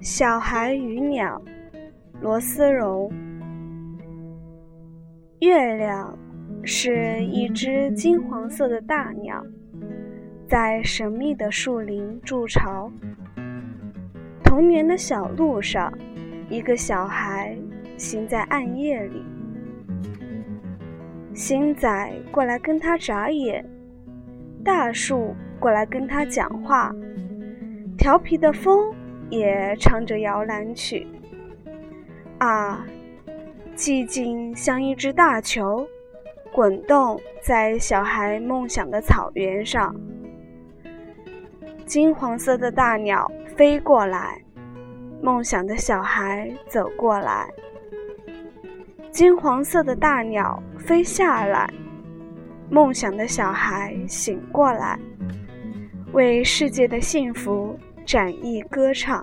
小孩与鸟，罗思荣。月亮是一只金黄色的大鸟，在神秘的树林筑巢。童年的小路上，一个小孩行在暗夜里，星仔过来跟他眨眼，大树过来跟他讲话，调皮的风。也唱着摇篮曲，啊，寂静像一只大球，滚动在小孩梦想的草原上。金黄色的大鸟飞过来，梦想的小孩走过来。金黄色的大鸟飞下来，梦想的小孩醒过来，为世界的幸福。展翼歌唱。